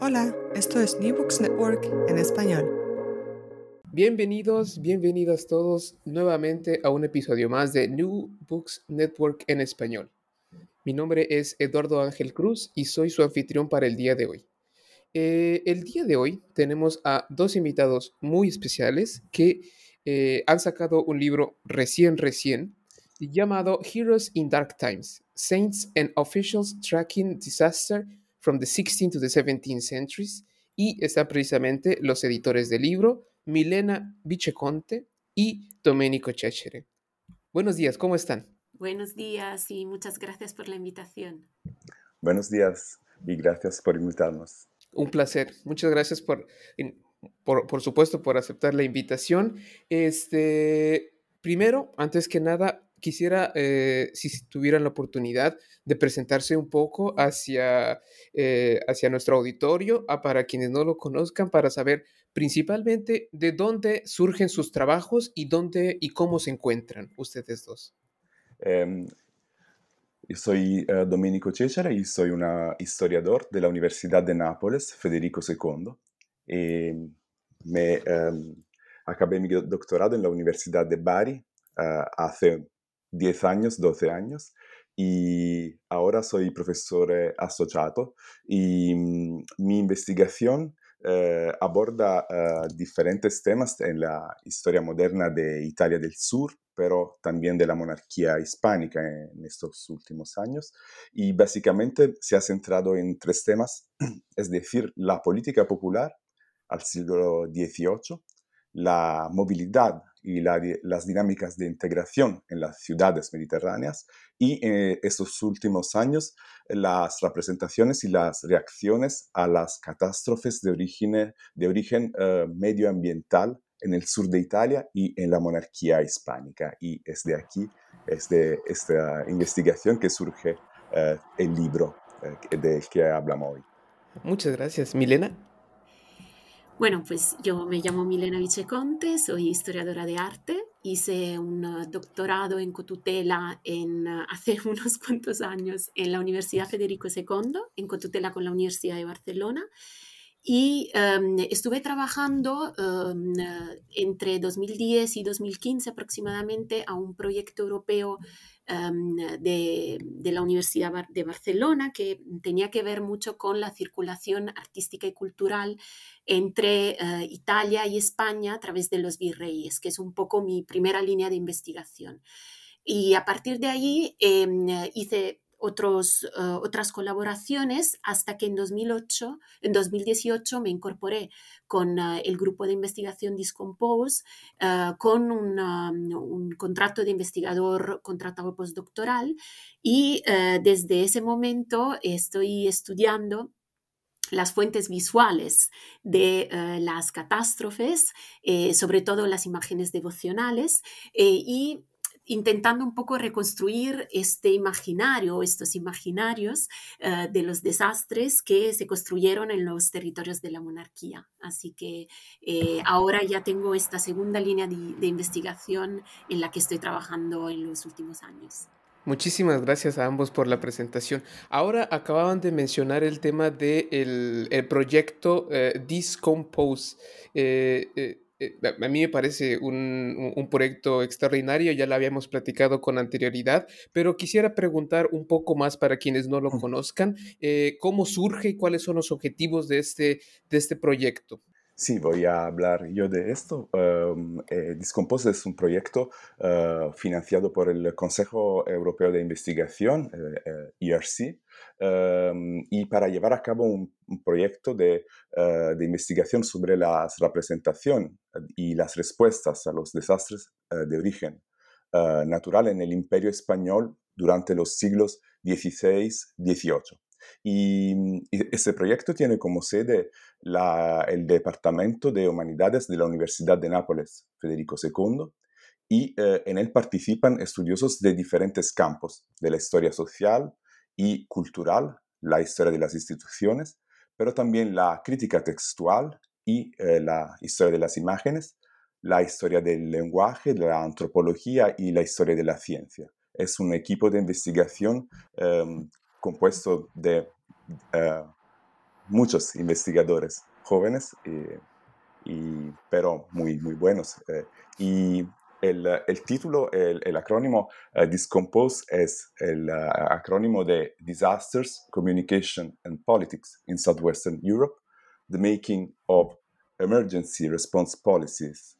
Hola, esto es New Books Network en español. Bienvenidos, bienvenidas todos nuevamente a un episodio más de New Books Network en español. Mi nombre es Eduardo Ángel Cruz y soy su anfitrión para el día de hoy. Eh, el día de hoy tenemos a dos invitados muy especiales que eh, han sacado un libro recién, recién, llamado Heroes in Dark Times, Saints and Officials Tracking Disaster from the 16th to the 17th Centuries, y están precisamente los editores del libro, Milena Viceconte y Domenico Cecere. Buenos días, ¿cómo están? Buenos días y muchas gracias por la invitación. Buenos días y gracias por invitarnos. Un placer. Muchas gracias por, por, por supuesto, por aceptar la invitación. Este, primero, antes que nada, quisiera, eh, si tuvieran la oportunidad, de presentarse un poco hacia, eh, hacia nuestro auditorio, a, para quienes no lo conozcan, para saber principalmente de dónde surgen sus trabajos y dónde y cómo se encuentran ustedes dos. Eh, yo soy uh, Domenico Cecere y soy un historiador de la Universidad de Nápoles, Federico II. Me um, acabé mi doctorado en la Universidad de Bari uh, hace 10 años, 12 años, y ahora soy profesor eh, asociado y mm, mi investigación eh, aborda uh, diferentes temas en la historia moderna de Italia del Sur, pero también de la monarquía hispánica en estos últimos años. Y básicamente se ha centrado en tres temas, es decir, la política popular al siglo XVIII, la movilidad y la, las dinámicas de integración en las ciudades mediterráneas y en estos últimos años las representaciones y las reacciones a las catástrofes de origen, de origen uh, medioambiental en el sur de Italia y en la monarquía hispánica. Y es de aquí, es de esta investigación que surge uh, el libro uh, del que hablamos hoy. Muchas gracias. Milena. Bueno, pues yo me llamo Milena Viceconte, soy historiadora de arte, hice un doctorado en cotutela en, hace unos cuantos años en la Universidad Federico II, en cotutela con la Universidad de Barcelona, y um, estuve trabajando um, entre 2010 y 2015 aproximadamente a un proyecto europeo de, de, la Universidad de Barcelona que tenía que ver mucho con la circulación artística y cultural entre uh, Italia y España a través de los virreyes, que es un poco mi primera línea de investigación. Y a partir de ahí eh, hice otros, uh, otras colaboraciones hasta que en 2008, en 2018 me incorporé con uh, el grupo de investigación Discompose uh, con un contrato de investigador contratado postdoctoral y desde ese momento estoy estudiando las fuentes visuales de las catástrofes, eh, sobre todo las imágenes devocionales, eh, y intentando un poco reconstruir este imaginario, estos imaginarios uh, de los desastres que se construyeron en los territorios de la monarquía. Así que eh, ahora ya tengo esta segunda línea de, investigación en la que estoy trabajando en los últimos años. Muchísimas gracias a ambos por la presentación. Ahora acababan de mencionar el tema del de el proyecto eh, Discompose. Eh, eh, a mí me parece un, un, proyecto extraordinario, ya lo habíamos platicado con anterioridad, pero quisiera preguntar un poco más para quienes no lo conozcan, cómo surge y cuáles son los objetivos de este, de este proyecto. Sí, voy a hablar yo de esto. Um, eh, Discompose es un proyecto uh, financiado por el Consejo Europeo de Investigación, eh, ERC, um, y para llevar a cabo un, proyecto de, uh, de, investigación sobre la representación y las respuestas a los desastres de origen natural en el Imperio Español durante los siglos XVI-XVIII. Y, ese proyecto tiene como sede el Departamento de Humanidades de la Universidad de Nápoles, Federico II, y eh, en él participan estudiosos de diferentes campos, de la historia social y cultural, la historia de las instituciones, pero también la crítica textual y eh, la historia de las imágenes, la historia del lenguaje, la antropología y la historia de la ciencia. Es un equipo de investigación em, compuesto de eh, muchos investigadores jóvenes, y, pero muy, muy buenos. y el, el título, el, el acrónimo uh, Discompose es el acrónimo de Disasters, Communication and Politics in Southwestern Europe, the Making of Emergency Response Policies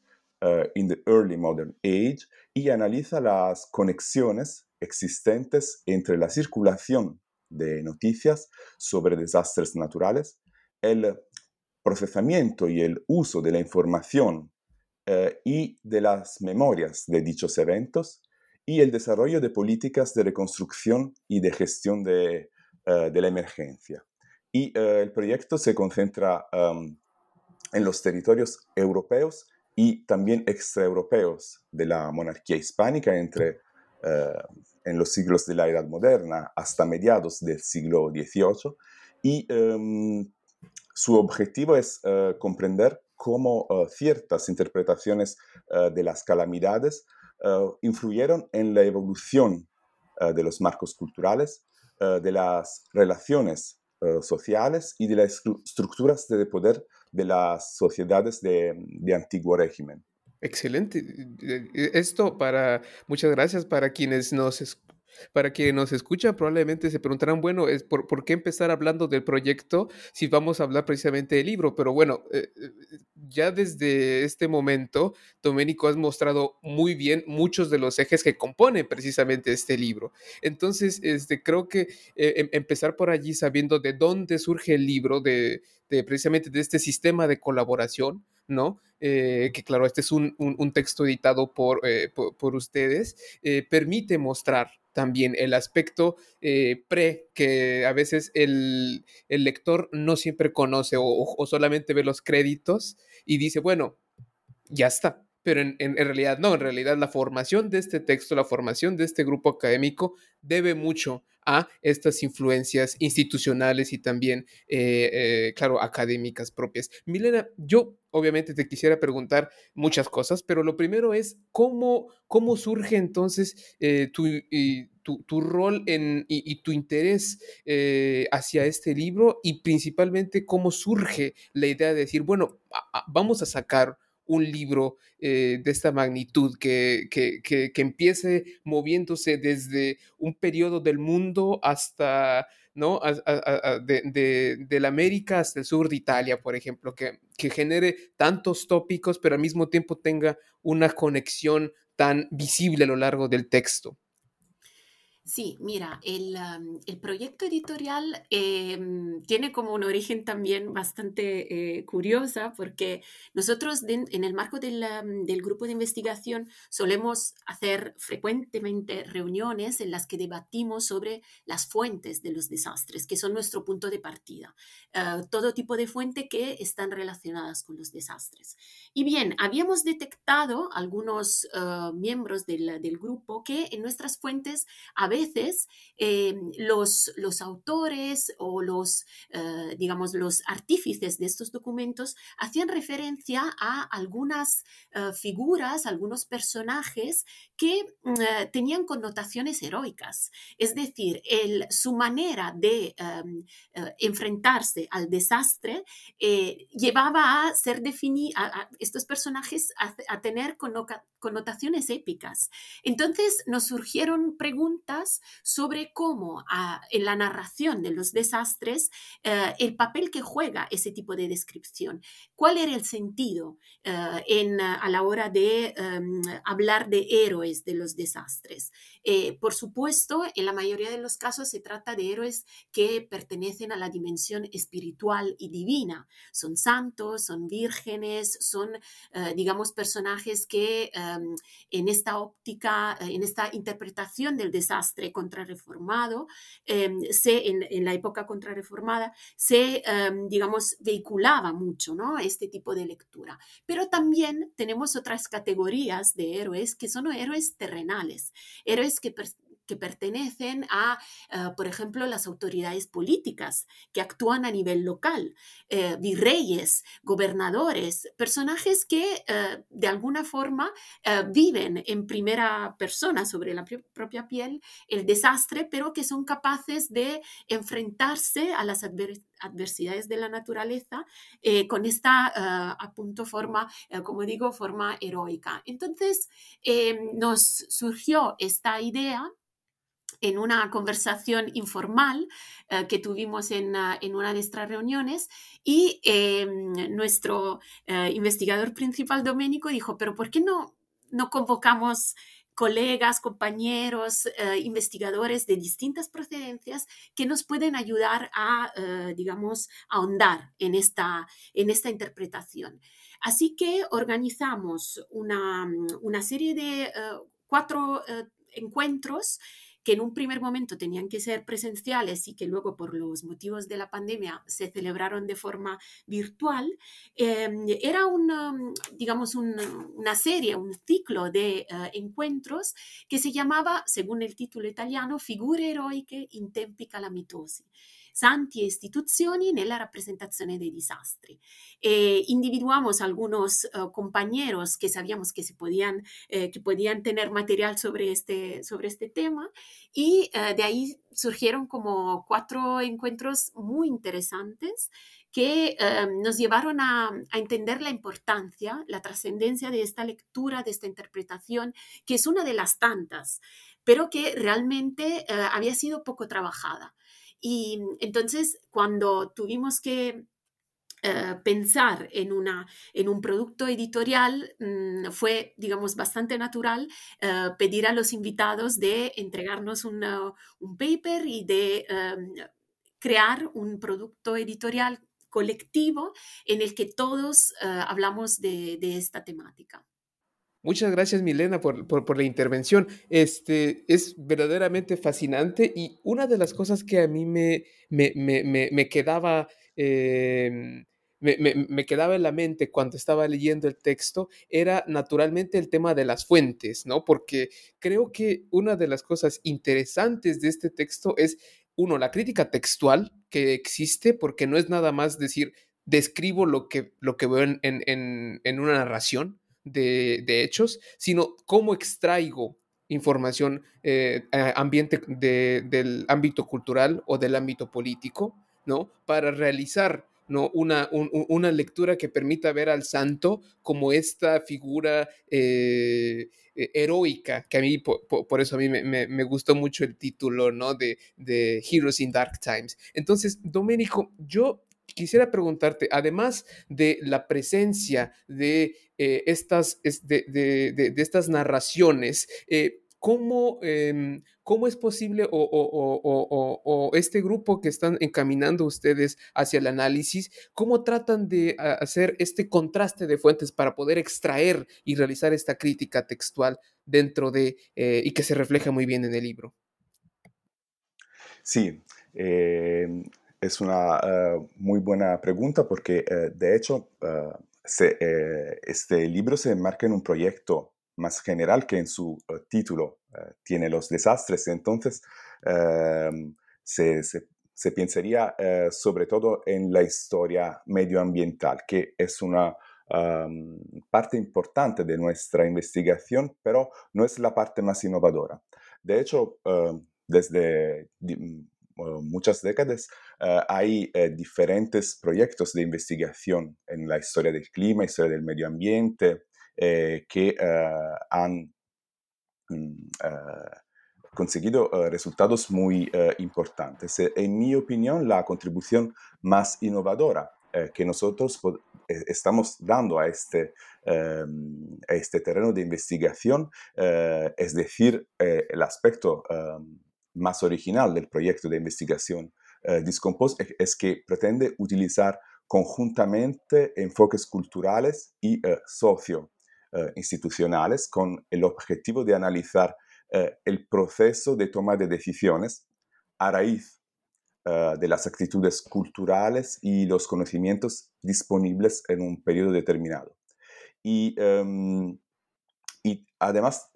in the Early Modern Age, y analiza las conexiones existentes entre la circulación de noticias sobre desastres naturales, el procesamiento y el uso de la información eh, y de las memorias de dichos eventos y el desarrollo de políticas de reconstrucción y de gestión de, eh, la emergencia. Y eh, el proyecto se concentra um, en los territorios europeos y también extraeuropeos de la monarquía hispánica entre en los siglos de la Edad Moderna hasta mediados del siglo XVIII y um, su objetivo es comprender cómo eh, ciertas interpretaciones eh, de las calamidades eh, influyeron en la evolución de los marcos culturales, de las relaciones sociales y de las estructuras de poder de las sociedades de, de antiguo régimen. Excelente. Esto para, muchas gracias para quienes nos para quienes nos escuchan, probablemente se preguntarán, bueno, es por, qué empezar hablando del proyecto si vamos a hablar precisamente del libro? Pero bueno, eh, eh, ya desde este momento, Doménico has mostrado muy bien muchos de los ejes que componen precisamente este libro. Entonces, este, creo que eh, em, empezar por allí sabiendo de dónde surge el libro, de, precisamente de este sistema de colaboración, ¿no? que claro, este es un, texto editado por, por, ustedes, permite mostrar también el aspecto eh, pre que a veces el, lector no siempre conoce o, solamente ve los créditos y dice, bueno, ya está. Pero en, en, realidad no, en realidad la formación de este texto, la formación de este grupo académico debe mucho a estas influencias institucionales y también, eh, eh, claro, académicas propias. Milena, yo obviamente te quisiera preguntar muchas cosas, pero lo primero es cómo, cómo surge entonces eh, tu, tu, rol en, y, tu interés hacia este libro y principalmente cómo surge la idea de decir, bueno, vamos a sacar un libro eh, de esta magnitud, que, que, empiece moviéndose desde un periodo del mundo hasta, ¿no? de, la América hasta el sur de Italia, por ejemplo, que, que genere tantos tópicos, pero al mismo tiempo tenga una conexión tan visible a lo largo del texto. Sí, mira, el, proyecto editorial em, tiene como un origen también bastante eh, curiosa porque nosotros en el marco del, del, grupo de investigación solemos hacer frecuentemente reuniones en las que debatimos sobre las fuentes de los desastres, que son nuestro punto de partida, eh, todo tipo de fuente que están relacionadas con los desastres. Y bien, habíamos detectado algunos eh, miembros del, del grupo que en nuestras fuentes a veces veces eh, los, los autores o los, eh, digamos, los artífices de estos documentos hacían referencia a algunas eh, figuras, algunos personajes que tenían connotaciones heroicas. Es decir, su manera de em, enfrentarse al desastre llevaba a ser definida, a, estos personajes a tener connotaciones épicas. Entonces nos surgieron preguntas sobre cómo ah, en la narración de los desastres eh, el papel que juega ese tipo de descripción. ¿Cuál era el sentido eh, en, a la hora de em, hablar de héroes de los desastres? Eh, por supuesto, en la mayoría de los casos se trata de héroes que pertenecen a la dimensión espiritual y divina. Son santos, son vírgenes, son, digamos, personajes que em, en esta óptica, en esta interpretación del desastre, desastre contrarreformado, em, se, en, la época contrarreformada, se, em, digamos, vehiculaba mucho ¿no? este tipo de lectura. Pero también tenemos otras categorías de héroes que son héroes terrenales, héroes que que pertenecen a, eh, por ejemplo, las autoridades políticas que actúan a nivel local, eh, virreyes, gobernadores, personajes que eh, de alguna forma viven en primera persona sobre la propia piel el desastre, pero que son capaces de enfrentarse a las adversidades de la naturaleza con esta, a punto, forma, como digo, forma heroica. Entonces, nos surgió esta idea en una conversación informal eh, que tuvimos en, ah, en, una de estas reuniones y em, nuestro eh, investigador principal, Doménico, dijo, pero ¿por qué no, no convocamos colegas, compañeros, eh, investigadores de distintas procedencias que nos pueden ayudar a, digamos, ahondar en esta, en esta interpretación. Así que organizamos una, una serie de cuatro encuentros que en un primer momento tenían que ser presenciales y que luego por los motivos de la pandemia se celebraron de forma virtual, em, era una, digamos, una serie, un ciclo de eh, encuentros que se llamaba, según el título italiano, Figure eroiche in tempi calamitosi santi e istituzioni nella rappresentazione dei disastri. Eh, individuamos algunos uh, compañeros que sabíamos que, se podían, eh, que podían tener material sobre este, sobre este tema y uh, de ahí surgieron como cuatro encuentros muy interesantes que nos llevaron a, entender la importancia, la trascendencia de esta lectura, de esta interpretación, que es una de las tantas, pero que realmente había sido poco trabajada. Y entonces, cuando tuvimos que eh, pensar en, una, en un producto editorial mm, fue, digamos, bastante natural eh, pedir a los invitados de entregarnos un paper y de crear un producto editorial colectivo en el que todos eh, hablamos de, de esta temática. Muchas gracias, Milena, por, por, la intervención. Este, es verdaderamente fascinante y una de las cosas que a mí me, me, me, me quedaba... Em, me, me, quedaba en la mente cuando estaba leyendo el texto era naturalmente el tema de las fuentes, ¿no? Porque creo que una de las cosas interesantes de este texto es, uno, la crítica textual que existe, porque no es nada más decir, describo lo que, lo que veo en, en, en una narración, de, hechos, sino cómo extraigo información eh, ambiente del ámbito cultural o del ámbito político, ¿no? Para realizar ¿no? Una, una, lectura que permita ver al santo como esta figura eh, e, heroica, que a mí, por, eso a mí me, gustó mucho el título, ¿no? De, de Heroes in Dark Times. Entonces, Doménico, yo quisiera preguntarte, además de la presencia de, eh, estas, de, estas narraciones, eh, em, ¿cómo, es posible o, este grupo que están encaminando ustedes hacia el análisis, cómo tratan de hacer este contraste de fuentes para poder extraer y realizar esta crítica textual dentro de, eh, y que se refleja muy bien en el libro? Sí, es una eh, muy buena pregunta porque, eh, de hecho, eh, este libro se enmarca en un proyecto más general que en su título tiene los desastres. Entonces, se, se, pensaría sobre todo en la historia medioambiental, que es una parte importante de nuestra investigación, pero no es la parte más innovadora. De hecho, desde muchas décadas, eh, hay eh, diferentes proyectos de investigación en la historia del clima, historia del medio ambiente, eh, que han mm, conseguido resultados muy importantes. En mi opinión, la contribución más innovadora que nosotros estamos dando a este, em, a este terreno de investigación, es decir, el aspecto más original del proyecto de investigación eh, es que pretende utilizar conjuntamente enfoques culturales y eh, socio-institucionales eh, con el objetivo de analizar el proceso de toma de decisiones a raíz de las actitudes culturales y los conocimientos disponibles en un periodo determinado. Y, em, y además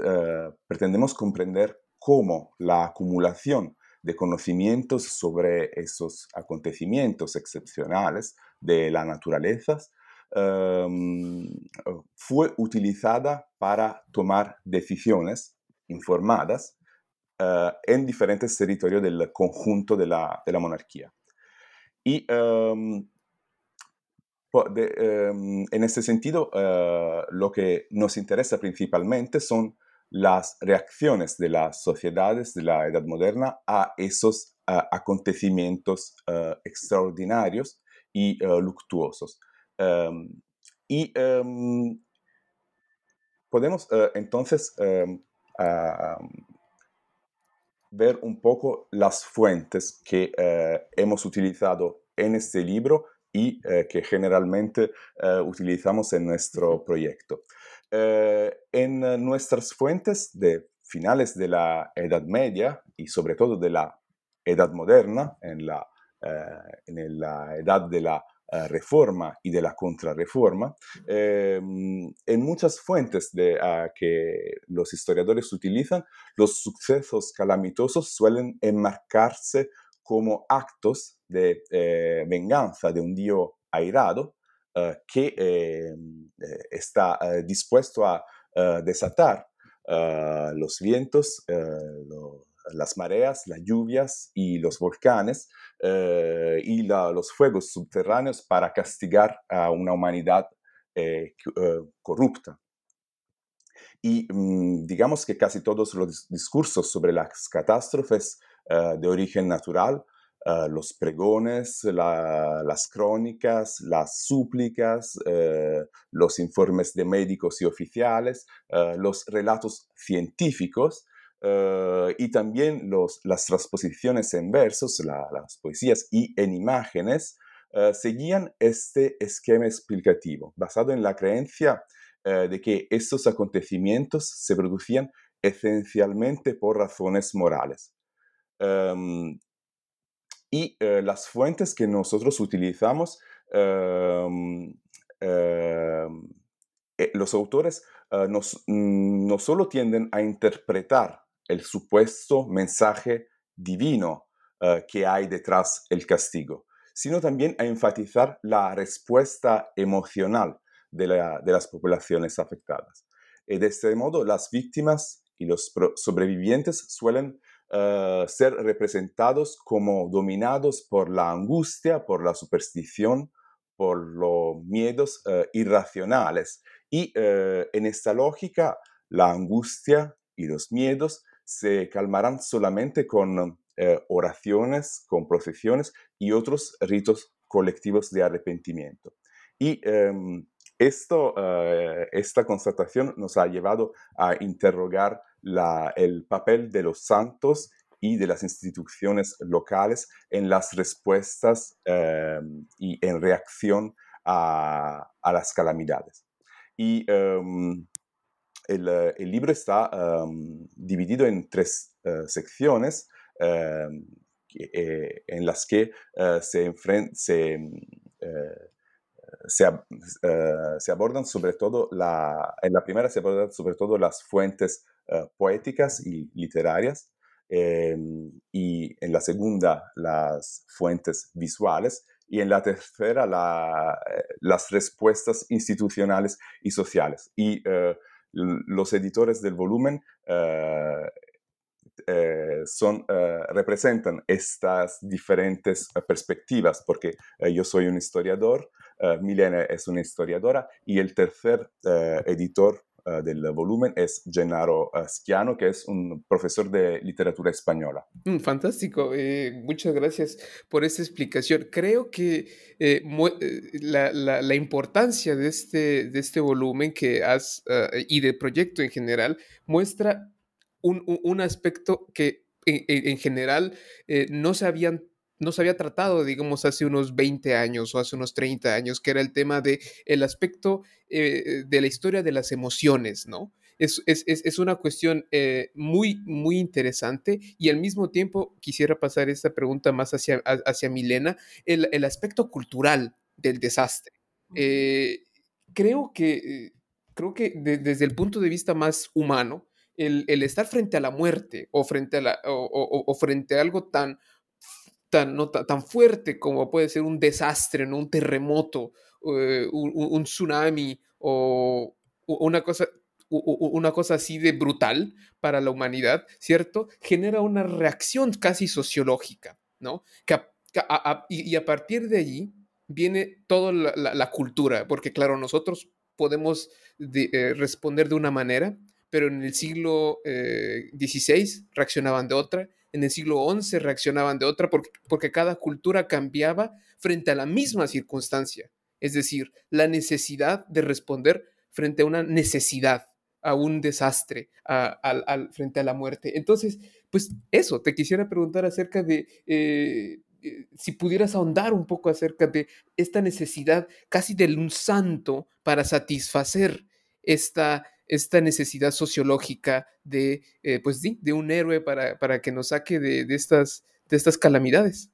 pretendemos comprender cómo la acumulación de conocimientos sobre esos acontecimientos excepcionales de la naturaleza em, fue utilizada para tomar decisiones informadas eh, en diferentes territorios del conjunto de la, monarquía. Y em, em, en este sentido, eh, lo que nos interesa principalmente son las reacciones de las sociedades de la Edad Moderna a esos acontecimientos uh, extraordinarios y uh, luctuosos. Um, y um, podemos uh, entonces um, ver un poco las fuentes que hemos utilizado en este libro y que generalmente utilizamos en nuestro proyecto. Eh, en nuestras fuentes de finales de la Edad Media y sobre todo de la Edad Moderna, en la, eh, en la edad de la eh, reforma y de la contrarreforma, em, en muchas fuentes que los historiadores utilizan, los sucesos calamitosos suelen enmarcarse como actos de venganza de un dios airado eh, que em, eh, está eh, dispuesto a desatar los vientos, las mareas, las lluvias y los volcanes y los fuegos subterráneos para castigar a una humanidad corrupta. Y mm, digamos que casi todos los discursos sobre las catástrofes de origen natural Ah, los pregones, las crónicas, las súplicas, eh, los informes de médicos y oficiales, ah, los relatos científicos y también los, las transposiciones en versos, las poesías y en imágenes, seguían este esquema explicativo, basado en la creencia eh, de que estos acontecimientos se producían esencialmente por razones morales. Em, y eh, las fuentes que nosotros utilizamos, em, em, eh, los autores eh, mm, no solo tienden a interpretar el supuesto mensaje divino que hay detrás del castigo, sino también a enfatizar la respuesta emocional de, de las poblaciones afectadas. Y de este modo, las víctimas y los sobrevivientes suelen eh, ser representados como dominados por la angustia, por la superstición, por los miedos uh, irracionales. Y uh, en esta lógica, la angustia y los miedos se calmarán solamente con oraciones, con procesiones y otros ritos colectivos de arrepentimiento. Y um, esto, esta constatación nos ha llevado a interrogar el papel de los santos y de las instituciones locales en las respuestas em, y en reacción a, las calamidades. Y em, el, libro está em, dividido en tres eh, secciones eh, en las que eh, se, se, se, abordan sobre todo, la, en la primera se abordan sobre todo las fuentes eh, poéticas y literarias, em, y en la segunda las fuentes visuales, y en la tercera eh, las respuestas institucionales y sociales. Y eh, los editores del volumen son, representan estas diferentes perspectivas, porque yo soy un historiador, Milena es una historiadora y el tercer editor eh, del volumen es Gennaro eh, Schiano, que es un profesor de literatura española. Mm, fantástico, eh, muchas gracias por esta explicación. Creo que la, la, importancia de este, de este volumen que has y del proyecto en general muestra un, un aspecto que en general no se habían no se había tratado, digamos, hace unos 20 años o hace unos 30 años, que era el tema de el aspecto eh, de la historia de las emociones, ¿no? Es, es, es una cuestión eh, muy, muy interesante y al mismo tiempo quisiera pasar esta pregunta más hacia, hacia Milena, el, el aspecto cultural del desastre. Eh, creo que, creo que desde el punto de vista más humano, el, el, estar frente a la muerte o frente a, la, o, o, frente a algo tan, tan, no, tan fuerte como puede ser un desastre, ¿no? un terremoto, uh, un, un, tsunami o una cosa, una cosa así de brutal para la humanidad, ¿cierto? Genera una reacción casi sociológica, ¿no? Que y, a partir de allí viene toda la, cultura, porque claro, nosotros podemos eh, responder de una manera, pero en el siglo XVI eh, reaccionaban de otra, en el siglo XI reaccionaban de otra, porque, porque cada cultura cambiaba frente a la misma circunstancia, es decir, la necesidad de responder frente a una necesidad, a un desastre, al, frente a la muerte. Entonces, pues eso, te quisiera preguntar acerca de eh, eh, si pudieras ahondar un poco acerca de esta necesidad casi de un santo para satisfacer esta, esta necesidad sociológica de, eh, pues de un héroe para, para que nos saque de, de, estas, de estas calamidades.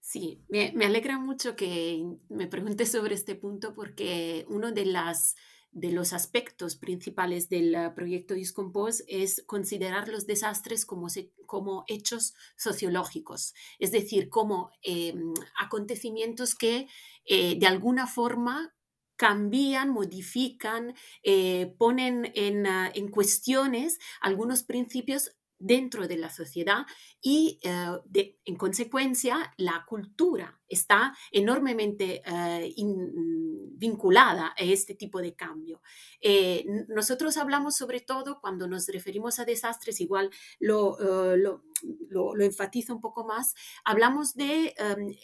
Sí, me, me, alegra mucho que me preguntes sobre este punto porque uno de las de los aspectos principales del uh, proyecto Discompose es considerar los desastres como, como hechos sociológicos, es decir, como eh, acontecimientos que eh, de alguna forma cambian, modifican, eh, ponen en, uh, en cuestiones algunos principios dentro de la sociedad y eh, en consecuencia la cultura está enormemente eh, vinculada a este tipo de cambio. Nosotros hablamos sobre todo cuando nos referimos a desastres, igual lo, lo, lo, enfatizo un poco más, hablamos de em,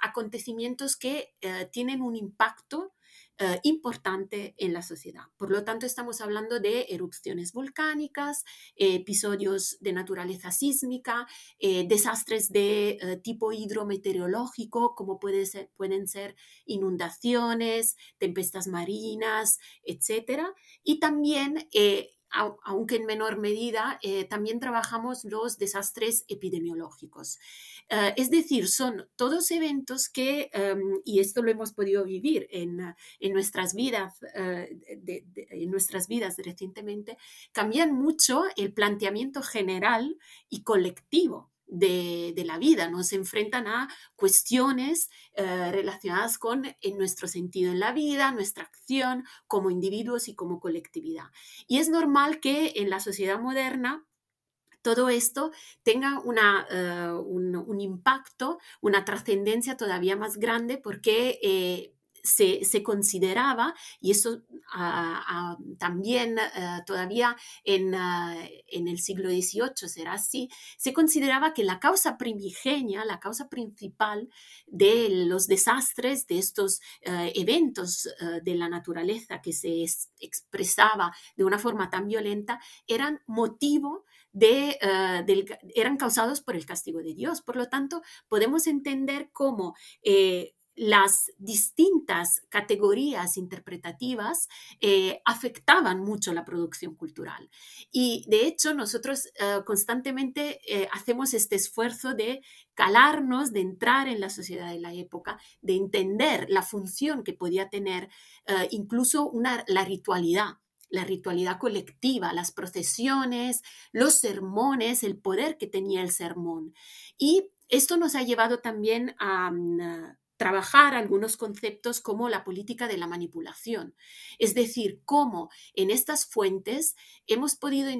acontecimientos que tienen un impacto eh, importante en la sociedad. Por lo tanto, estamos hablando de erupciones volcánicas, episodios de naturaleza sísmica, eh, desastres de eh, tipo hidrometeorológico, como pueden ser inundaciones, tempestas marinas, etc. Y también aunque en menor medida, eh, también trabajamos los desastres epidemiológicos. Eh, es decir, son todos eventos que, em, y esto lo hemos podido vivir en, en nuestras vidas, eh, en nuestras vidas recientemente, cambian mucho el planteamiento general y colectivo de, la vida, nos enfrentan a cuestiones eh, relacionadas con en nuestro sentido en la vida, nuestra acción como individuos y como colectividad. Y es normal que en la sociedad moderna todo esto tenga una, eh, un, impacto, una trascendencia todavía más grande porque eh, se, consideraba, y ah, ah, también ah, todavía en, en, el siglo XVIII será así, se consideraba que la causa primigenia, la causa principal de los desastres, de estos eventos de la naturaleza que se expresaba de una forma tan violenta, eran motivo de, eran causados por el castigo de Dios. Por lo tanto, podemos entender cómo eh, las distintas categorías interpretativas eh, afectaban mucho la producción cultural. Y de hecho nosotros eh, constantemente eh, hacemos este esfuerzo de calarnos, de entrar en la sociedad de la época, de entender la función que podía tener incluso una, la ritualidad la ritualidad colectiva, las procesiones, los sermones, el poder que tenía el sermón. Y esto nos ha llevado también a, mm, trabajar algunos conceptos como la política de la manipulación, es decir, cómo en estas fuentes hemos podido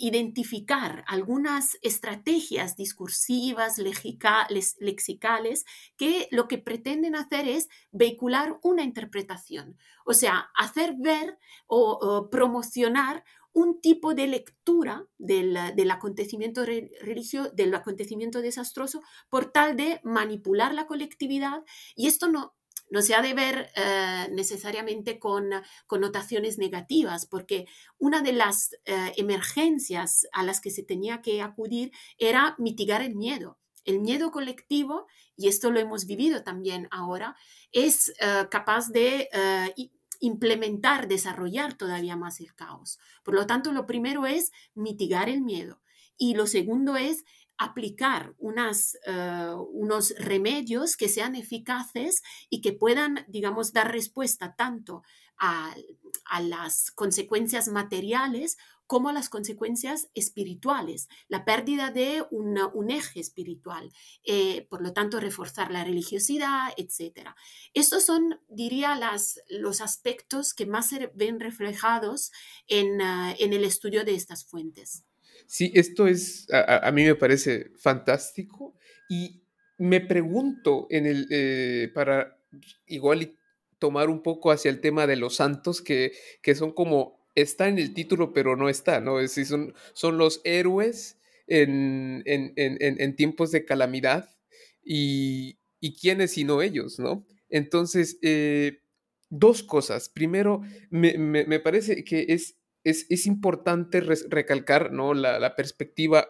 identificar algunas estrategias discursivas, lexicales, que lo que pretenden hacer es vehicular una interpretación, o sea, hacer ver o promocionar un tipo de lectura del, acontecimiento religioso, del acontecimiento desastroso, por tal de manipular la colectividad. Y esto no, no se ha de ver eh, necesariamente con connotaciones negativas, porque una de las eh, emergencias a las que se tenía que acudir era mitigar el miedo. El miedo colectivo, y esto lo hemos vivido también ahora, es eh, capaz de implementar, desarrollar todavía más el caos. Por lo tanto, lo primero es mitigar el miedo y lo segundo es aplicar unas, eh, unos remedios que sean eficaces y que puedan, digamos, dar respuesta tanto a, a las consecuencias materiales como las consecuencias espirituales, la pérdida de un eje espiritual, eh, por lo tanto reforzar la religiosidad, etc. Estos son, diría, las, los aspectos que más se ven reflejados en, ah, en el estudio de estas fuentes. Sí, esto es, a, mí me parece fantástico y me pregunto en el, eh, para igual tomar un poco hacia el tema de los santos, que, que son como está en el título, pero no está, ¿no? Es decir, son, son los héroes en, en, tiempos de calamidad y, y quiénes sino ellos, ¿no? Entonces, eh, dos cosas. Primero, me, parece que es, es, importante recalcar, ¿no? La, la perspectiva,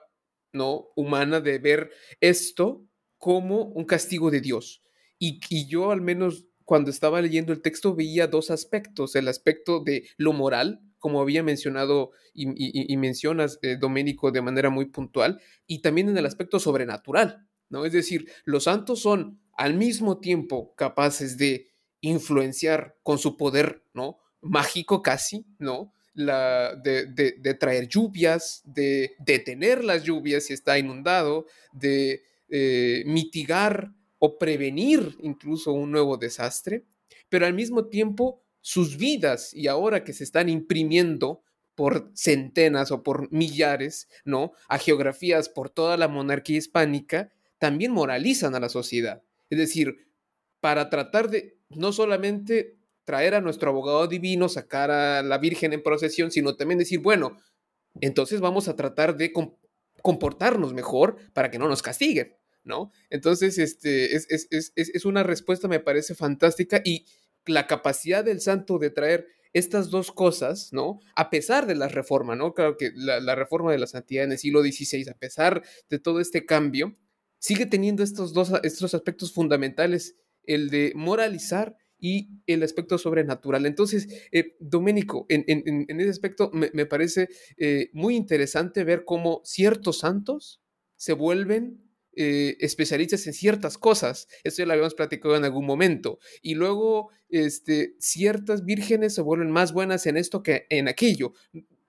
¿no? Humana de ver esto como un castigo de Dios. Y, y yo al menos cuando estaba leyendo el texto veía dos aspectos, el aspecto de lo moral, como había mencionado y, mencionas, eh, Doménico, de manera muy puntual, y también en el aspecto sobrenatural, ¿no? Es decir, los santos son al mismo tiempo capaces de influenciar con su poder, ¿no? Mágico casi, ¿no? La, de, traer lluvias, de detener las lluvias si está inundado, de eh, mitigar o prevenir incluso un nuevo desastre, pero al mismo tiempo sus vidas y ahora que se están imprimiendo por centenas o por millares, ¿no? A geografías por toda la monarquía hispánica, también moralizan a la sociedad. Es decir, para tratar de no solamente traer a nuestro abogado divino, sacar a la Virgen en procesión, sino también decir, bueno, entonces vamos a tratar de comportarnos mejor para que no nos castiguen, ¿no? Entonces, este, es, es, es una respuesta, me parece fantástica y la capacidad del santo de traer estas dos cosas, ¿no? A pesar de la reforma, ¿no? Claro que la, reforma de la santidad en el siglo XVI, a pesar de todo este cambio, sigue teniendo estos dos estos aspectos fundamentales, el de moralizar y el aspecto sobrenatural. Entonces, eh, Doménico, en, ese aspecto me, parece eh, muy interesante ver cómo ciertos santos se vuelven eh, especialistas en ciertas cosas. Esto ya lo habíamos platicado en algún momento. Y luego, este, ciertas vírgenes se vuelven más buenas en esto que en aquello.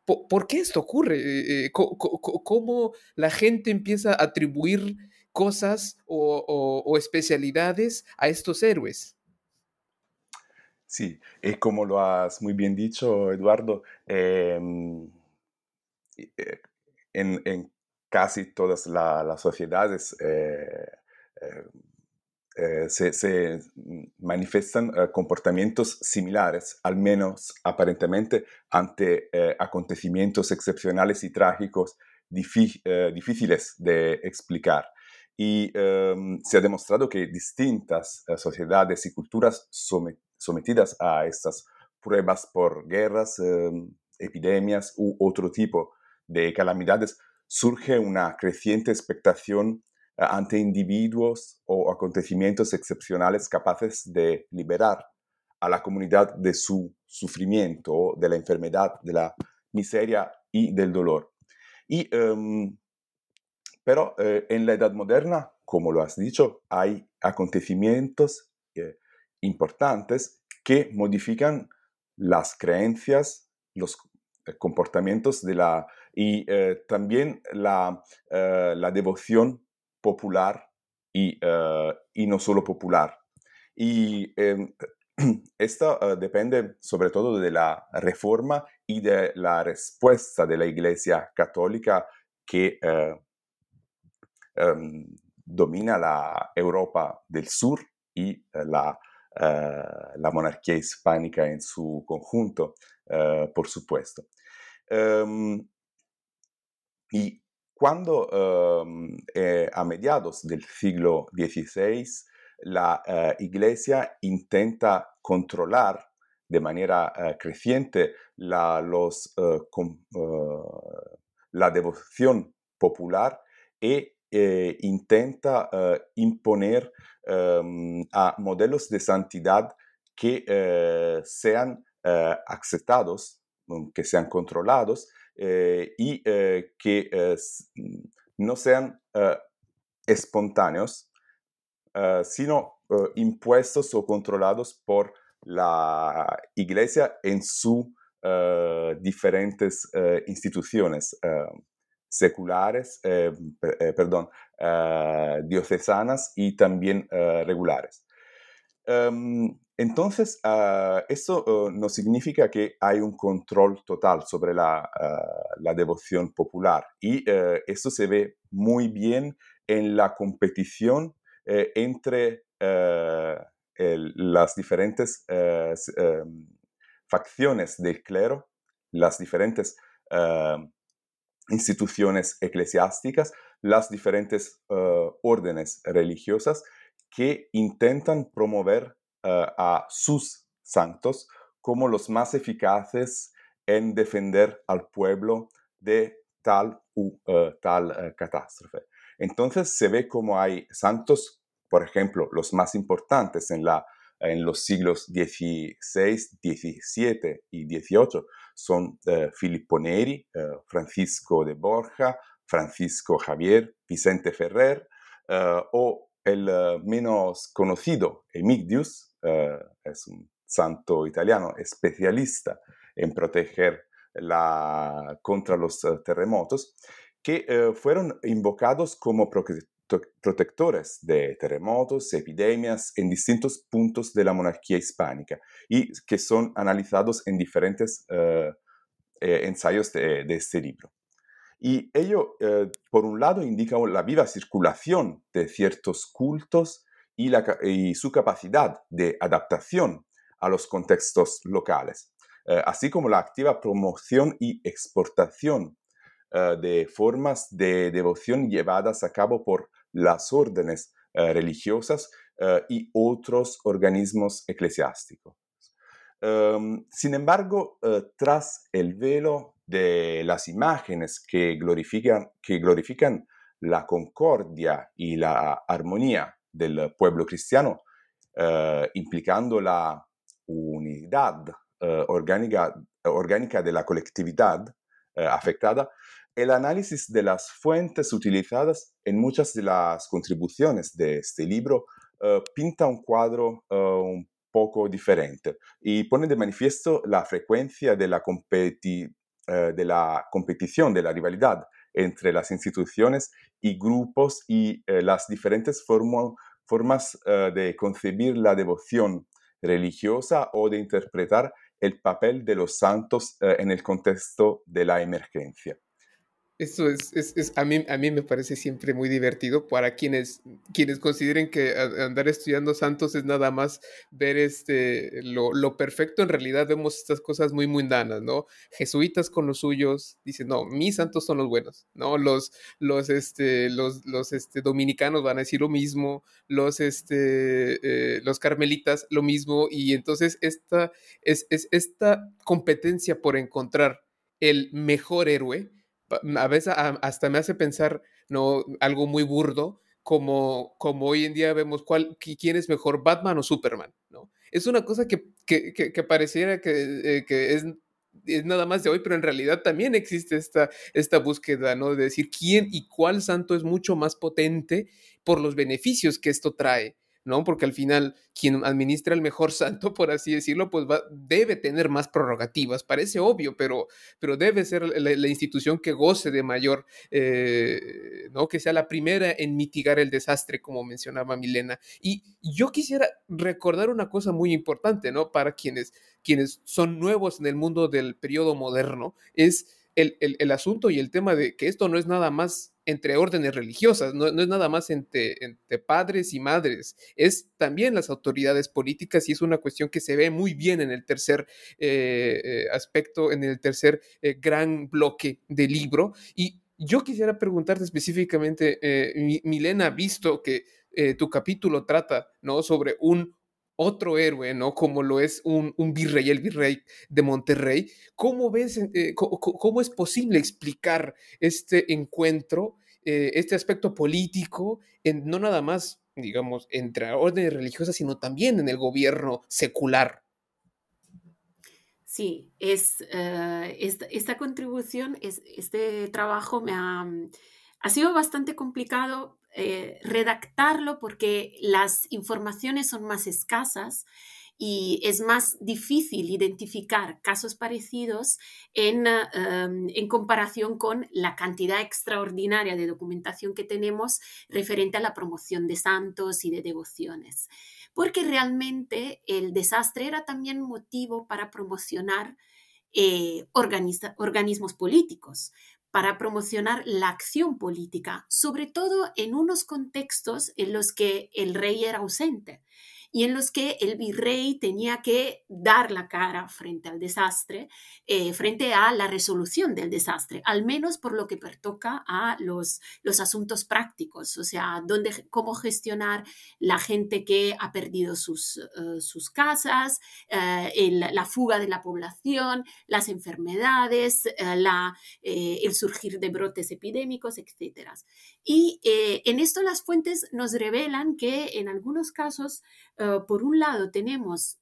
¿Por, qué esto ocurre? Eh, eh, ¿Cómo la gente empieza a atribuir cosas o, especialidades a estos héroes? Sí, y como lo has muy bien dicho, Eduardo, em, en, casi todas las sociedades eh, eh, eh, se, manifiestan comportamientos similares, al menos aparentemente, ante acontecimientos excepcionales y trágicos difíciles de explicar. Y em, se ha demostrado que distintas sociedades y culturas sometidas a estas pruebas por guerras, em, epidemias u otro tipo de calamidades surge una creciente expectación eh, ante individuos o acontecimientos excepcionales capaces de liberar a la comunidad de su sufrimiento, de la enfermedad, de la miseria y del dolor. Y, em, pero eh, en la Edad Moderna, como lo has dicho, hay acontecimientos eh, importantes que modifican las creencias, los comportamientos de la y eh, también la, eh, la, devoción popular y, eh, y, no solo popular. Y em, esto depende sobre todo de la reforma y de la respuesta de la Iglesia Católica que em, domina la Europa del Sur y la, la monarquía hispánica en su conjunto, por supuesto. Em, y cuando ehm, eh, a mediados del siglo XVI la eh, Iglesia intenta controlar de manera eh, creciente la, la devoción popular e intenta imponer ehm, a modelos de santidad que sean aceptados, mm, que sean controlados y que mm, no sean espontáneos, sino impuestos o controlados por la iglesia en sus diferentes instituciones seculares, perdón, diocesanas y también regulares. Em, entonces, ah, eso oh, no significa que hay un control total sobre la, ah, devoción popular. Y eh, eso se ve muy bien en la competición eh, entre eh, las diferentes em, facciones del clero, las diferentes instituciones eclesiásticas, las diferentes órdenes religiosas que intentan promover a sus santos como los más eficaces en defender al pueblo de tal u eh, tal eh, catástrofe. Entonces se ve como hay santos, por ejemplo, los más importantes en, la, en los siglos XVI, XVII y XVIII son Filippo Neri, Francisco de Borja, Francisco Javier, Vicente Ferrer o el eh, menos conocido, Emigdius, eh, es un santo italiano especialista en proteger contra los eh, terremotos, que fueron invocados como protectores de terremotos, epidemias en distintos puntos de la monarquía hispánica y que son analizados en diferentes ensayos de, este libro. Y ello, eh, por un lado, indica la viva circulación de ciertos cultos y, su capacidad de adaptación a los contextos locales, eh, así como la activa promoción y exportación eh, de formas de devoción llevadas a cabo por las órdenes religiosas y otros organismos eclesiásticos. Em, sin embargo, tras el velo de las imágenes que glorifican la concordia y la armonía del pueblo cristiano, eh, implicando la unidad eh, orgánica, orgánica, de la colectividad eh, afectada, el análisis de las fuentes utilizadas en muchas de las contribuciones de este libro pinta un cuadro un poco diferente y pone de manifiesto la frecuencia de la competición eh, de la competición, de la rivalidad entre las instituciones y grupos y eh, las diferentes formas eh, de concebir la devoción religiosa o de interpretar el papel de los santos en el contexto de la emergencia. Esto es, es, es, a, mí, a mí me parece siempre muy divertido para quienes, quienes consideren que andar estudiando santos es nada más ver este, lo, lo, perfecto. En realidad vemos estas cosas muy mundanas, ¿no? Jesuitas con los suyos dicen, no, mis santos son los buenos, ¿no? Los, los, este, los, los este, dominicanos van a decir lo mismo, los, este, eh, los carmelitas lo mismo, y entonces esta, es, es esta competencia por encontrar el mejor héroe a veces hasta me hace pensar, ¿no? Algo muy burdo, como, como hoy en día vemos cuál, quién es mejor, Batman o Superman, ¿no? Es una cosa que, que, que, pareciera que, eh, que es, es, nada más de hoy, pero en realidad también existe esta, esta búsqueda, ¿no? De decir quién y cuál santo es mucho más potente por los beneficios que esto trae. ¿No? Porque al final quien administra el mejor santo, por así decirlo, pues debe tener más prerrogativas, parece obvio, pero, pero debe ser la, institución que goce de mayor, eh, ¿no? Que sea la primera en mitigar el desastre, como mencionaba Milena. Y yo quisiera recordar una cosa muy importante, ¿no? Para quienes, quienes son nuevos en el mundo del periodo moderno, es el, el asunto y el tema de que esto no es nada más entre órdenes religiosas, no, es nada más entre, entre, padres y madres, es también las autoridades políticas y es una cuestión que se ve muy bien en el tercer eh, eh, aspecto, en el tercer eh, gran bloque del libro. Y yo quisiera preguntarte específicamente, Milena, visto que tu capítulo trata ¿no? sobre un otro héroe, ¿no? Como lo es un, virrey, el virrey de Monterrey. ¿Cómo ves, eh, cómo, es posible explicar este encuentro, eh, este aspecto político, en, no nada más, digamos, entre órdenes religiosas, sino también en el gobierno secular? Sí, es, eh, esta, contribución, es, este trabajo me ha, ha sido bastante complicado eh, redactarlo porque las informaciones son más escasas y es más difícil identificar casos parecidos en, em, en, comparación con la cantidad extraordinaria de documentación que tenemos referente a la promoción de santos y de devociones. Porque realmente el desastre era también motivo para promocionar eh, organismos políticos, para promocionar la acción política, sobre todo en unos contextos en los que el rey era ausente y en los que el virrey tenía que dar la cara frente al desastre, eh, frente a la resolución del desastre, al menos por lo que pertoca a los, los asuntos prácticos, o sea, dónde, cómo gestionar la gente que ha perdido sus, eh, sus casas, eh, la fuga de la población, las enfermedades, el surgir de brotes epidémicos, etc. Y en esto las fuentes nos revelan que en algunos casos eh, por un lado, tenemos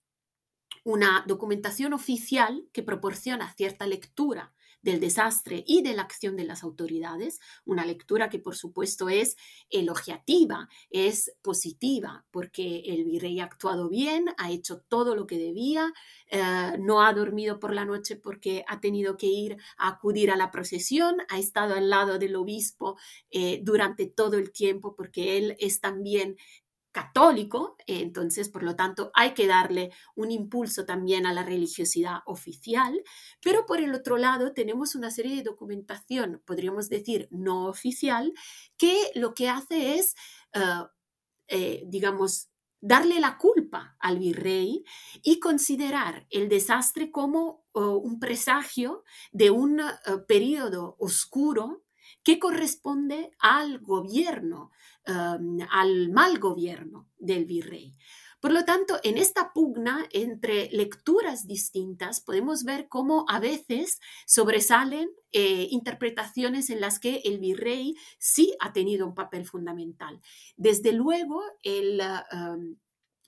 una documentación oficial que proporciona cierta lectura del desastre y de la acción de las autoridades, una lectura que por supuesto es elogiativa, es positiva, porque el virrey ha actuado bien, ha hecho todo lo que debía, eh, no ha dormido por la noche porque ha tenido que ir a acudir a la procesión, ha estado al lado del obispo eh, durante todo el tiempo porque él es también católico, entonces por lo tanto hay que darle un impulso también a la religiosidad oficial, pero por el otro lado tenemos una serie de documentación, podríamos decir, no oficial, que lo que hace es, eh, eh, digamos, darle la culpa al virrey y considerar el desastre como oh, un presagio de un eh, periodo oscuro que corresponde al gobierno Em, al mal gobierno del virrey. Por lo tanto, en esta pugna entre lecturas distintas podemos ver cómo a veces sobresalen eh, interpretaciones en las que el virrey sí ha tenido un papel fundamental. Desde luego, em,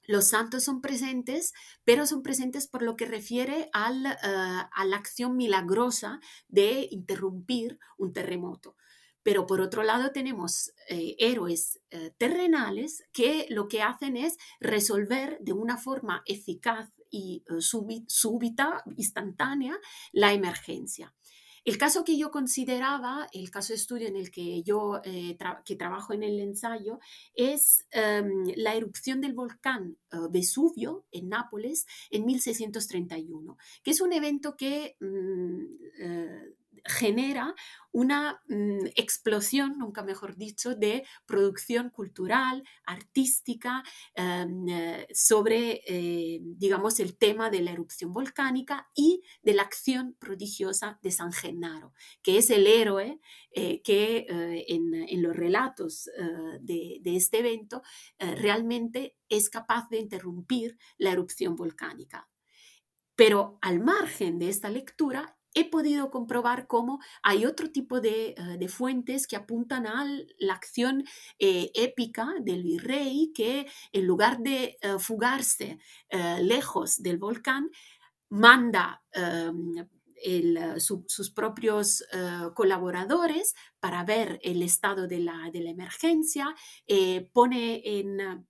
los santos son presentes, pero son presentes por lo que refiere al, eh, a la acción milagrosa de interrumpir un terremoto. Pero por otro lado tenemos eh, héroes eh, terrenales que lo que hacen es resolver de una forma eficaz y eh, súbita, instantánea, la emergencia. El caso que yo consideraba, el caso de estudio en el que yo que trabajo en el ensayo, es em, la erupción del volcán Vesubio en Nápoles en 1631, que es un evento que mm, genera una mm, explosión, nunca mejor dicho, de producción cultural, artística, em, eh, sobre, eh, digamos, el tema de la erupción volcánica y de la acción prodigiosa de San Genaro, que es el héroe eh, que en, los relatos de, este evento realmente es capaz de interrumpir la erupción volcánica. Pero al margen de esta lectura, he podido comprobar cómo hay otro tipo de, eh, fuentes que apuntan a la acción eh, épica del virrey que en lugar de eh, fugarse lejos del volcán, manda em, sus propios colaboradores para ver el estado de la, de la emergencia, pone en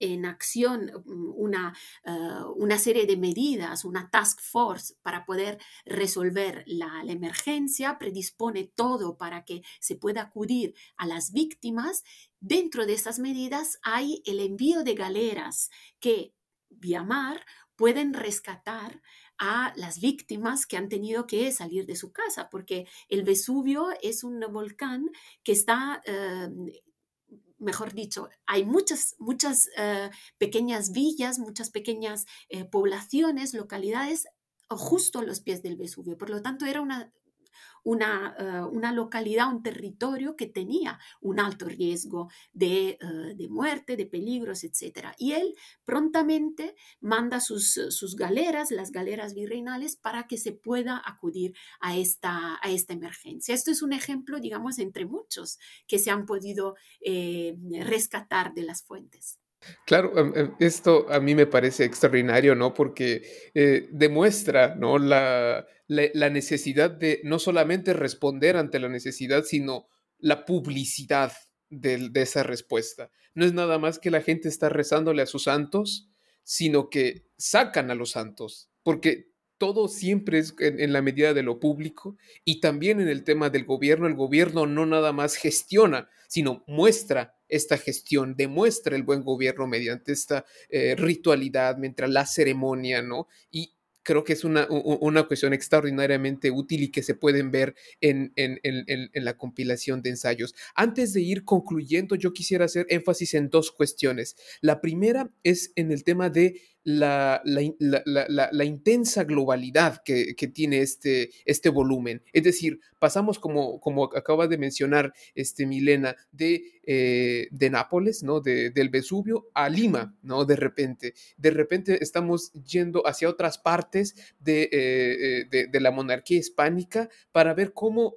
en acción mm, una, ah, una, serie de medidas, una task force para poder resolver la, emergencia, predispone todo para que se pueda acudir a las víctimas. Dentro de esas medidas hay el envío de galeras que vía mar pueden rescatar a las víctimas que han tenido que salir de su casa, porque el Vesubio es un volcán que está ah, mejor dicho, hay muchas, muchas eh, pequeñas villas, muchas pequeñas eh, poblaciones, localidades justo a los pies del Vesubio. Por lo tanto, era una, una, eh, una, localidad, un territorio que tenía un alto riesgo de, eh, de muerte, de peligros, etc. Y él prontamente manda sus, sus, galeras, las galeras virreinales, para que se pueda acudir a esta, a esta emergencia. Esto es un ejemplo, digamos, entre muchos que se han podido eh, rescatar de las fuentes. Claro, em, em, esto a mí me parece extraordinario, ¿no? Porque eh, demuestra, ¿no? La, la- necesidad de no solamente responder ante la necesidad, sino la publicidad de, esa respuesta. No es nada más que la gente está rezándole a sus santos, sino que sacan a los santos, porque todo siempre es en la medida de lo público y también en el tema del gobierno. El gobierno no nada más gestiona, sino muestra esta gestión, demuestra el buen gobierno mediante esta eh, ritualidad, mientras la ceremonia, ¿no? Y creo que es una, una cuestión extraordinariamente útil y que se pueden ver en, en, en, en, la compilación de ensayos. Antes de ir concluyendo, yo quisiera hacer énfasis en dos cuestiones. La primera es en el tema de la, la, la, la, intensa globalidad que, que, tiene este, este volumen. Es decir, pasamos, como, como acaba de mencionar este Milena, de, eh, de Nápoles, ¿no? De, del Vesubio a Lima, ¿no? De repente. De repente estamos yendo hacia otras partes de, eh, de, de la monarquía hispánica para ver cómo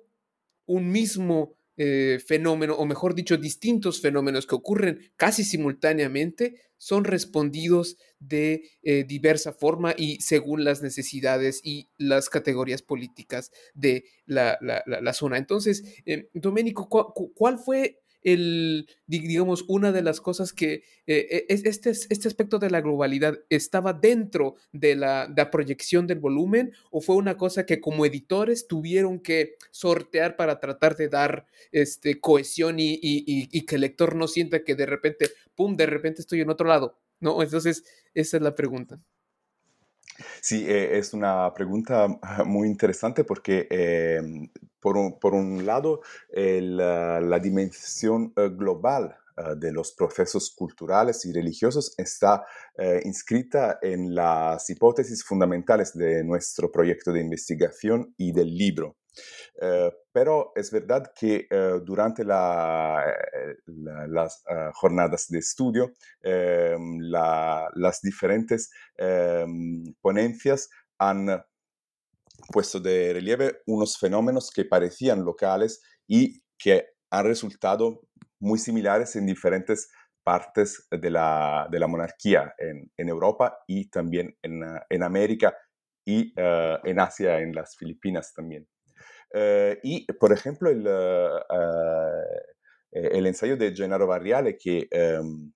un mismo eh, fenómeno, o mejor dicho, distintos fenómenos que ocurren casi simultáneamente, son respondidos de eh, diversa forma y según las necesidades y las categorías políticas de la, la, la, zona. Entonces, eh, Doménico, ¿cuál, ¿cuál fue el, digamos, una de las cosas que eh, este, este aspecto de la globalidad estaba dentro de la, proyección del volumen o fue una cosa que como editores tuvieron que sortear para tratar de dar este, cohesión y, y, y, que el lector no sienta que de repente, ¡pum!, de repente estoy en otro lado, ¿no? Entonces, esa es la pregunta. Sí, eh, es una pregunta muy interesante porque eh, por, un, por, un, lado el, la dimensión uh, global uh, de los procesos culturales y religiosos está uh, inscrita en las hipótesis fundamentales de nuestro proyecto de investigación y del libro. Uh, pero es verdad que durante la, la, las uh, jornadas de estudio, la, las diferentes ponencias han puesto de relieve unos fenómenos que parecían locales y que han resultado muy similares en diferentes partes de la, de la monarquía en, en, Europa y también en, en América y en Asia, en las Filipinas también. Uh, y, por ejemplo, el, uh, el, ensayo de Gennaro Barriale, que um,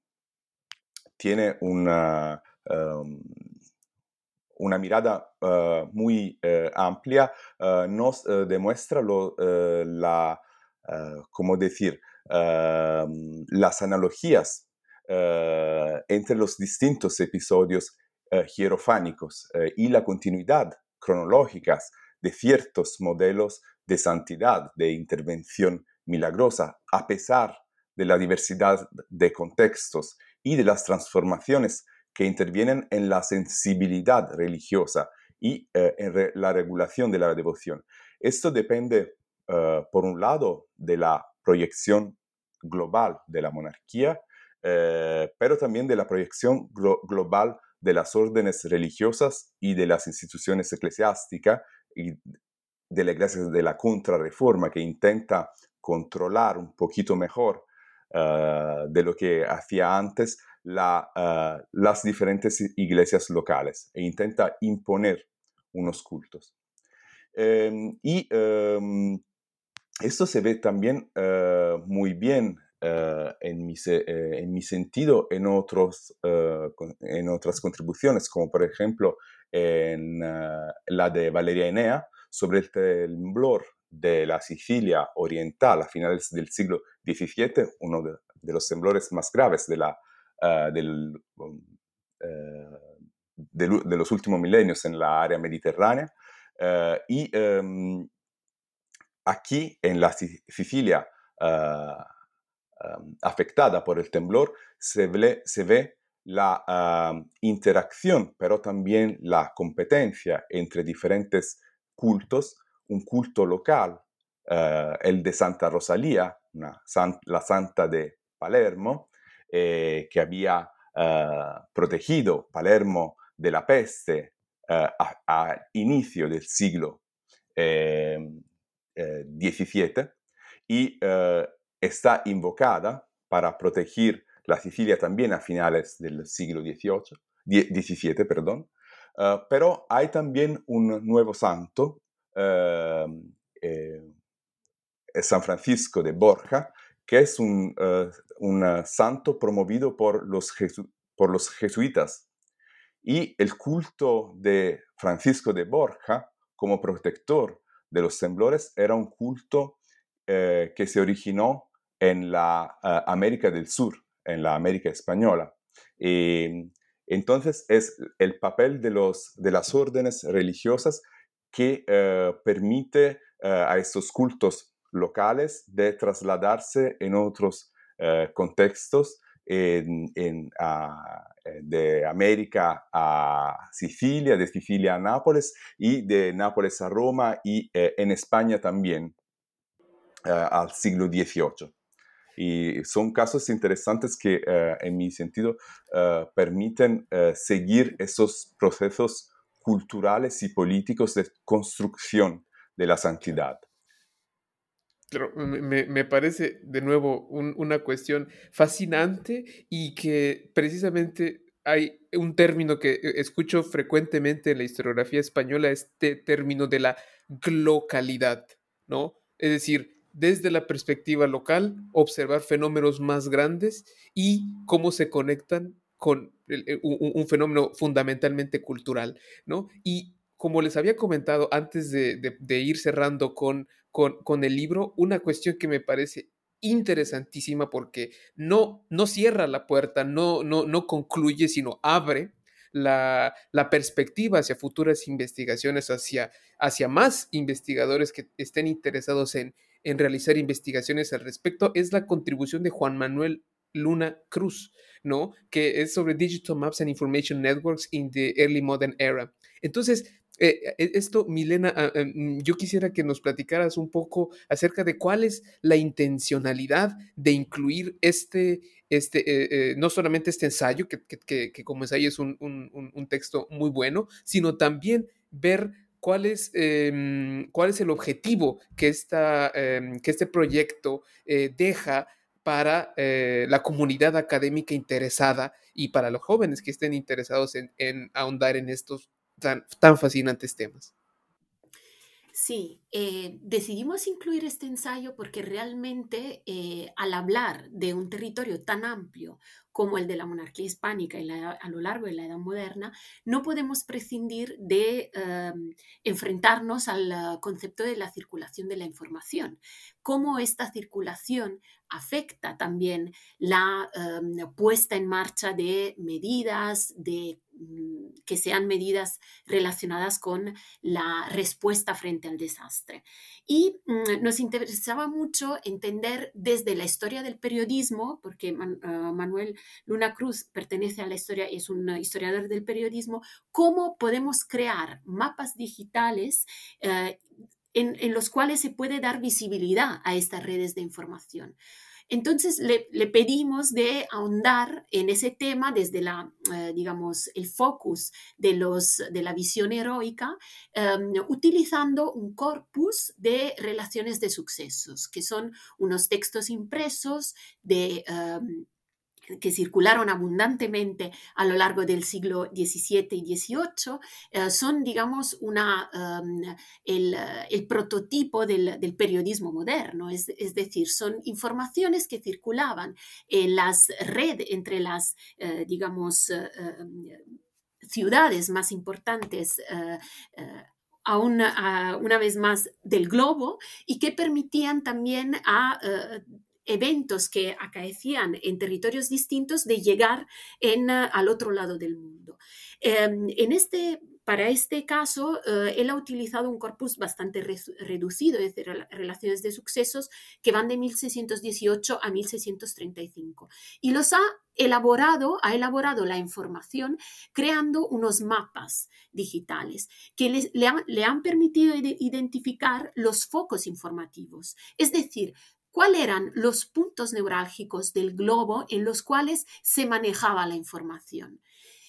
tiene una, um, una mirada uh, muy amplia, nos demuestra la, ¿cómo decir?, um, las analogías entre los distintos episodios hierofánicos y la continuidad cronológica de ciertos modelos de santidad, de intervención milagrosa, a pesar de la diversidad de contextos y de las transformaciones que intervienen en la sensibilidad religiosa y eh, en la regulación de la devoción. Esto depende, uh, por un lado, de la proyección global de la monarquía, eh, pero también de la proyección glo global de las órdenes religiosas y de las instituciones eclesiásticas y de la iglesia de la contrarreforma que intenta controlar un poquito mejor uh, de lo que hacía antes uh, las diferentes iglesias locales e intenta imponer unos cultos. Um, y um, esto se ve también uh, muy bien en mi, en, mi, sentido en, otros, en otras contribuciones, como por ejemplo en la de Valeria Enea, sobre el temblor de la Sicilia oriental a finales del siglo XVII, uno de, los temblores más graves de, la, uh, de, los últimos milenios en la área mediterránea. Uh, y um, aquí, en la Sicilia um, afectada por el temblor, se ve, se ve la interacción, pero también la competencia entre diferentes cultos, un culto local, eh, el de Santa Rosalía, la santa de Palermo, eh, que había eh, protegido Palermo de la peste a, inicio del siglo XVII y está invocada para proteger la Sicilia también a finales del siglo XVIII, XVII, perdón, pero hay también un nuevo santo, San Francisco de Borja, que es un, santo promovido por los, jesuitas. Y el culto de Francisco de Borja como protector de los temblores era un culto eh, que se originó en la eh, América del Sur, en la América española. Entonces es el papel de las órdenes religiosas que eh, permite a estos cultos locales de trasladarse en otros contextos en, de América a Sicilia, de Sicilia a Nápoles y de Nápoles a Roma y en España también. Eh, al siglo XVIII. Y son casos interesantes que, eh, en mi sentido, eh, permiten seguir esos procesos culturales y políticos de construcción de la santidad. me, parece de nuevo una cuestión fascinante y que precisamente hay un término que escucho frecuentemente en la historiografía española, este término de la localidad, ¿no? Es decir, desde la perspectiva local, observar fenómenos más grandes y cómo se conectan con eh, un, fenómeno fundamentalmente cultural, ¿no? Y como les había comentado antes de, ir cerrando con, el libro, una cuestión que me parece interesantísima porque no, no cierra la puerta, no, no, no concluye, sino abre la, la, perspectiva hacia futuras investigaciones, hacia, hacia más investigadores que estén interesados en, en realizar investigaciones al respecto es la contribución de Juan Manuel Luna Cruz, ¿no? Que es sobre Digital Maps and Information Networks in the Early Modern Era. Entonces, eh, eh, esto, Milena, ah, ah, mm, yo quisiera que nos platicaras un poco acerca de cuál es la intencionalidad de incluir este, este eh, no solamente este ensayo, que, como ensayo es un, un texto muy bueno, sino también ver cuál es, em, cuál es el objetivo que, esta, em, que este proyecto eh, deja para eh, la comunidad académica interesada y para los jóvenes que estén interesados en, ahondar en estos tan, tan fascinantes temas. Sí, eh, decidimos incluir este ensayo porque realmente al hablar de un territorio tan amplio como el de la monarquía hispánica a lo largo de la Edad Moderna, no podemos prescindir de em, enfrentarnos al ah, concepto de la circulación de la información, cómo esta circulación afecta también la em, puesta en marcha de medidas, de mm, que sean medidas relacionadas con la respuesta frente al desastre. Y mm, nos interesaba mucho entender desde la historia del periodismo, porque ah, Manuel Luna Cruz pertenece a la historia, es un historiador del periodismo, cómo podemos crear mapas digitales eh, en, los cuales se puede dar visibilidad a estas redes de información. Entonces le, pedimos de ahondar en ese tema desde la, eh, digamos, el focus de, los, de la visión heroica, em, utilizando un corpus de relaciones de sucesos, que son unos textos impresos de... Em, que circularon abundantemente a lo largo del siglo XVII y XVIII, eh, son, digamos, una, em, el, prototipo del, periodismo moderno, es, decir, son informaciones que circulaban en las redes, entre las, eh, digamos, eh, em, ciudades más importantes a una, una, vez más del globo y que permitían también a eventos que acaecían en territorios distintos de llegar en, ah, al otro lado del mundo. Em, en este, para este caso, eh, él ha utilizado un corpus bastante reducido, es decir, relaciones de sucesos que van de 1618 a 1635. Y los ha elaborado, ha elaborado la información creando unos mapas digitales que le, han, le han permitido identificar los focos informativos. Es decir, cuáles eran los puntos neurálgicos del globo en los cuales se manejaba la información.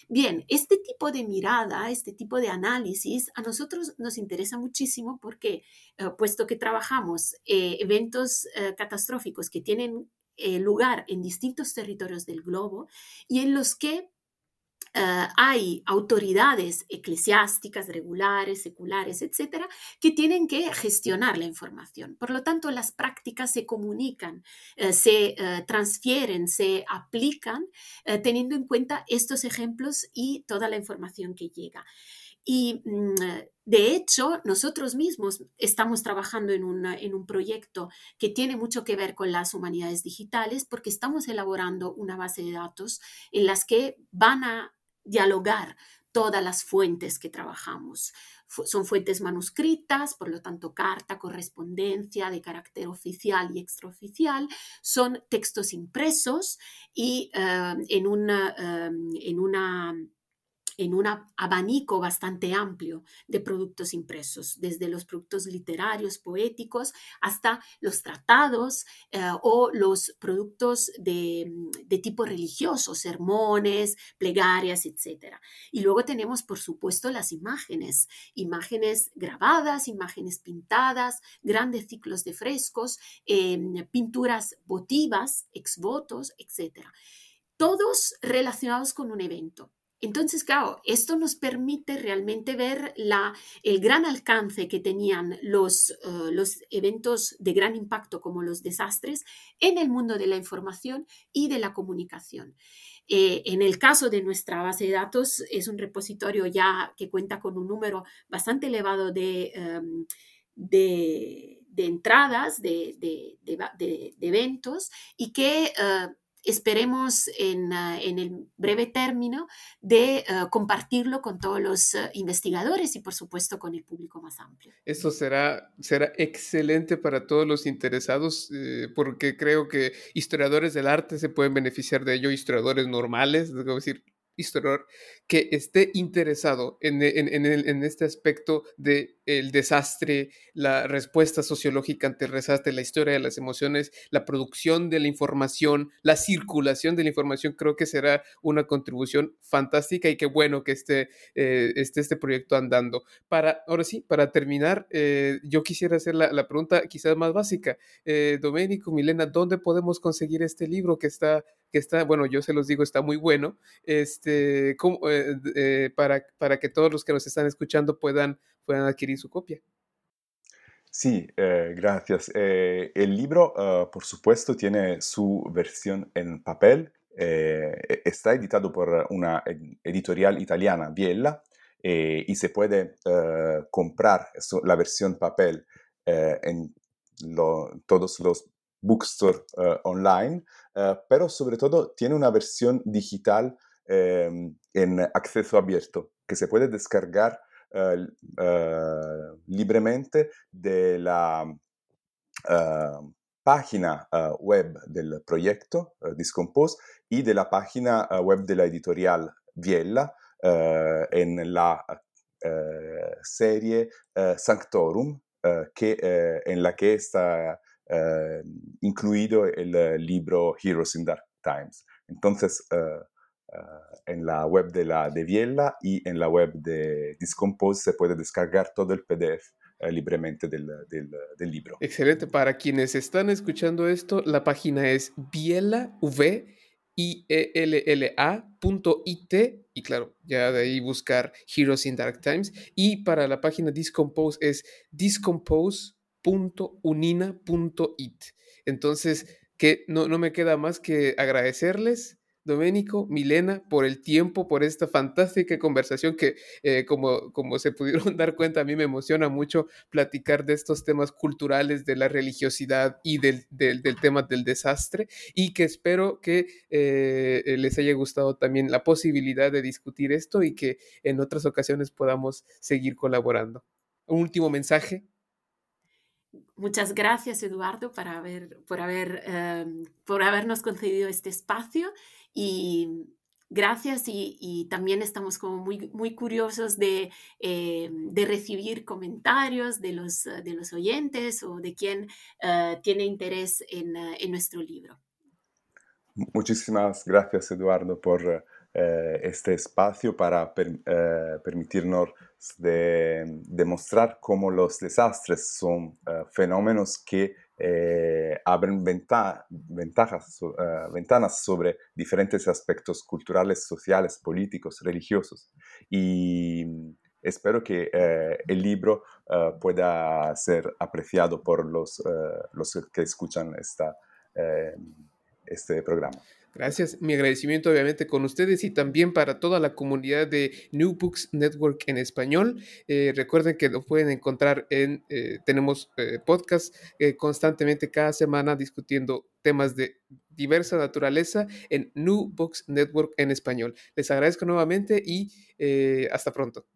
Bien, este tipo de mirada, este tipo de análisis a nosotros nos interesa muchísimo porque, eh, puesto que trabajamos eh, eventos eh, catastróficos que tienen lugar en distintos territorios del globo y en los que eh, hay autoridades eclesiásticas, regulares, seculares, etcétera, que tienen que gestionar la información. Por lo tanto, las prácticas se comunican, eh, se eh, transfieren, se aplican teniendo en cuenta estos ejemplos y toda la información que llega. Y mm, de hecho, nosotros mismos estamos trabajando en, en, un proyecto que tiene mucho que ver con las humanidades digitales porque estamos elaborando una base de datos en las que van a dialogar todas las fuentes que trabajamos. son fuentes manuscritas, por lo tanto, carta, correspondencia de carácter oficial y extraoficial, son textos impresos y eh, en, eh, en una en un abanico bastante amplio de productos impresos, desde los productos literarios, poéticos, hasta los tratados eh, o los productos de, de, tipo religioso, sermones, plegarias, etc. Y luego tenemos, por supuesto, las imágenes, imágenes grabadas, imágenes pintadas, grandes ciclos de frescos, em, pinturas votivas, ex votos, etc. Todos relacionados con un evento. Entonces, claro, esto nos permite realmente ver la, el gran alcance que tenían los, eh, los eventos de gran impacto como los desastres en el mundo de la información y de la comunicación. Eh, en el caso de nuestra base de datos, es un repositorio ya que cuenta con un número bastante elevado de, em, de, entradas, de, de, eventos y que... Eh, esperemos en, ah, en, el breve término de ah, compartirlo con todos los ah, investigadores y por supuesto con el público más amplio. Esto será, será excelente para todos los interesados eh, porque creo que historiadores del arte se pueden beneficiar de ello, historiadores normales, es decir, historiador que esté interesado en, en, este aspecto del el desastre, la respuesta sociológica ante el desastre, la historia de las emociones, la producción de la información, la circulación de la información, creo que será una contribución fantástica y qué bueno que esté, eh, esté este proyecto andando. Para, ahora sí, para terminar, eh, yo quisiera hacer la, la, pregunta quizás más básica. Eh, Milena, ¿dónde podemos conseguir este libro que está está, bueno, yo se los digo, está muy bueno, este, eh, eh, para, para que todos los que nos están escuchando puedan, puedan adquirir su copia. Sí, eh, gracias. el libro, ah, por supuesto, tiene su versión en papel. E, está editado por una editorial italiana, Biella, y se puede comprar la versión papel en todos los bookstore uh, online, uh, pero sobre todo tiene una versión digital um, en acceso abierto que se puede descargar uh, libremente de la página web del proyecto Discompose y de la página web de la editorial Viella en la serie Sanctorum, que, en la que está eh, incluido el eh, libro Heroes in Dark Times. Entonces, eh, en la web de la Viella y en la web de Discompose se puede descargar todo el PDF libremente del, del, libro. Excelente. Para quienes están escuchando esto, la página es biela, v i e l l -A y claro, ya de ahí buscar Heroes in Dark Times. Y para la página Discompose es discompose .unina.it. Entonces, que no, no me queda más que agradecerles Doménico, Milena, por el tiempo, por esta fantástica conversación que, eh, como, como se pudieron dar cuenta, a mí me emociona mucho platicar de estos temas culturales, de la religiosidad y del, del, tema del desastre, y que espero que eh, les haya gustado también la posibilidad de discutir esto y que en otras ocasiones podamos seguir colaborando. Un último mensaje Muchas gracias, Eduardo, por, haber, em, por habernos concedido este espacio y gracias y, también estamos como muy, muy curiosos de, em, recibir comentarios de los, de los oyentes o de quien eh, tiene interés en, eh, en, nuestro libro. Muchísimas gracias, Eduardo, por eh, este espacio para eh, permitirnos demostrar cómo los desastres son eh, fenómenos que abren ventanas sobre diferentes aspectos culturales, sociales, políticos, religiosos. Y espero que el libro pueda ser apreciado por los, los que escuchan esta, este programa. Gracias. Mi agradecimiento obviamente con ustedes y también para toda la comunidad de New Books Network en español. Eh, recuerden que lo pueden encontrar en, eh, tenemos eh, podcast constantemente cada semana discutiendo temas de diversa naturaleza en New Books Network en español. Les agradezco nuevamente y hasta pronto.